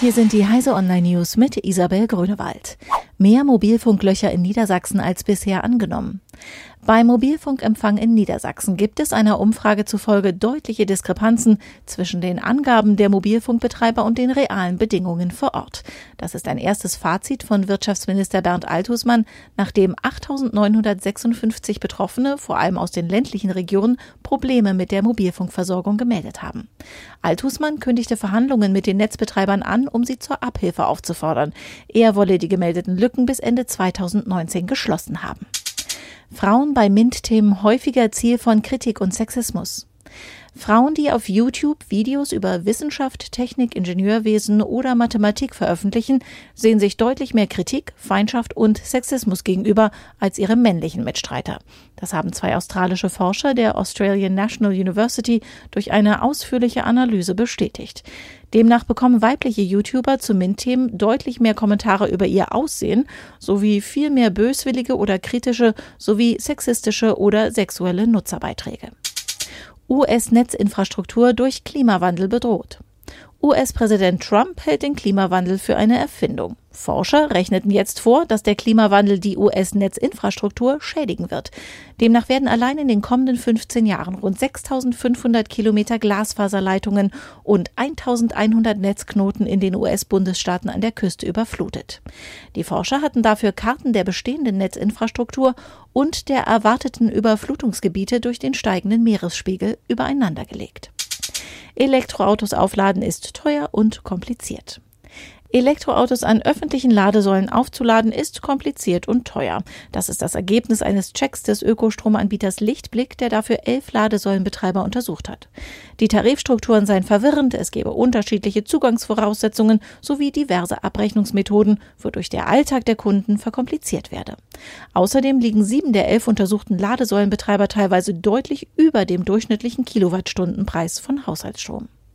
Hier sind die Heise Online News mit Isabel Grünewald. Mehr Mobilfunklöcher in Niedersachsen als bisher angenommen. Beim Mobilfunkempfang in Niedersachsen gibt es einer Umfrage zufolge deutliche Diskrepanzen zwischen den Angaben der Mobilfunkbetreiber und den realen Bedingungen vor Ort. Das ist ein erstes Fazit von Wirtschaftsminister Bernd Althusmann, nachdem 8.956 Betroffene, vor allem aus den ländlichen Regionen, Probleme mit der Mobilfunkversorgung gemeldet haben. Althusmann kündigte Verhandlungen mit den Netzbetreibern an, um sie zur Abhilfe aufzufordern. Er wolle die gemeldeten Lücken bis Ende 2019 geschlossen haben. Frauen bei MINT-Themen häufiger Ziel von Kritik und Sexismus. Frauen, die auf YouTube Videos über Wissenschaft, Technik, Ingenieurwesen oder Mathematik veröffentlichen, sehen sich deutlich mehr Kritik, Feindschaft und Sexismus gegenüber als ihre männlichen Mitstreiter. Das haben zwei australische Forscher der Australian National University durch eine ausführliche Analyse bestätigt. Demnach bekommen weibliche YouTuber zu MINT-Themen deutlich mehr Kommentare über ihr Aussehen sowie viel mehr böswillige oder kritische sowie sexistische oder sexuelle Nutzerbeiträge. US-Netzinfrastruktur durch Klimawandel bedroht. US-Präsident Trump hält den Klimawandel für eine Erfindung. Forscher rechneten jetzt vor, dass der Klimawandel die US-Netzinfrastruktur schädigen wird. Demnach werden allein in den kommenden 15 Jahren rund 6500 Kilometer Glasfaserleitungen und 1100 Netzknoten in den US-Bundesstaaten an der Küste überflutet. Die Forscher hatten dafür Karten der bestehenden Netzinfrastruktur und der erwarteten Überflutungsgebiete durch den steigenden Meeresspiegel übereinandergelegt. Elektroautos aufladen ist teuer und kompliziert. Elektroautos an öffentlichen Ladesäulen aufzuladen ist kompliziert und teuer. Das ist das Ergebnis eines Checks des Ökostromanbieters Lichtblick, der dafür elf Ladesäulenbetreiber untersucht hat. Die Tarifstrukturen seien verwirrend, es gebe unterschiedliche Zugangsvoraussetzungen sowie diverse Abrechnungsmethoden, wodurch der Alltag der Kunden verkompliziert werde. Außerdem liegen sieben der elf untersuchten Ladesäulenbetreiber teilweise deutlich über dem durchschnittlichen Kilowattstundenpreis von Haushaltsstrom.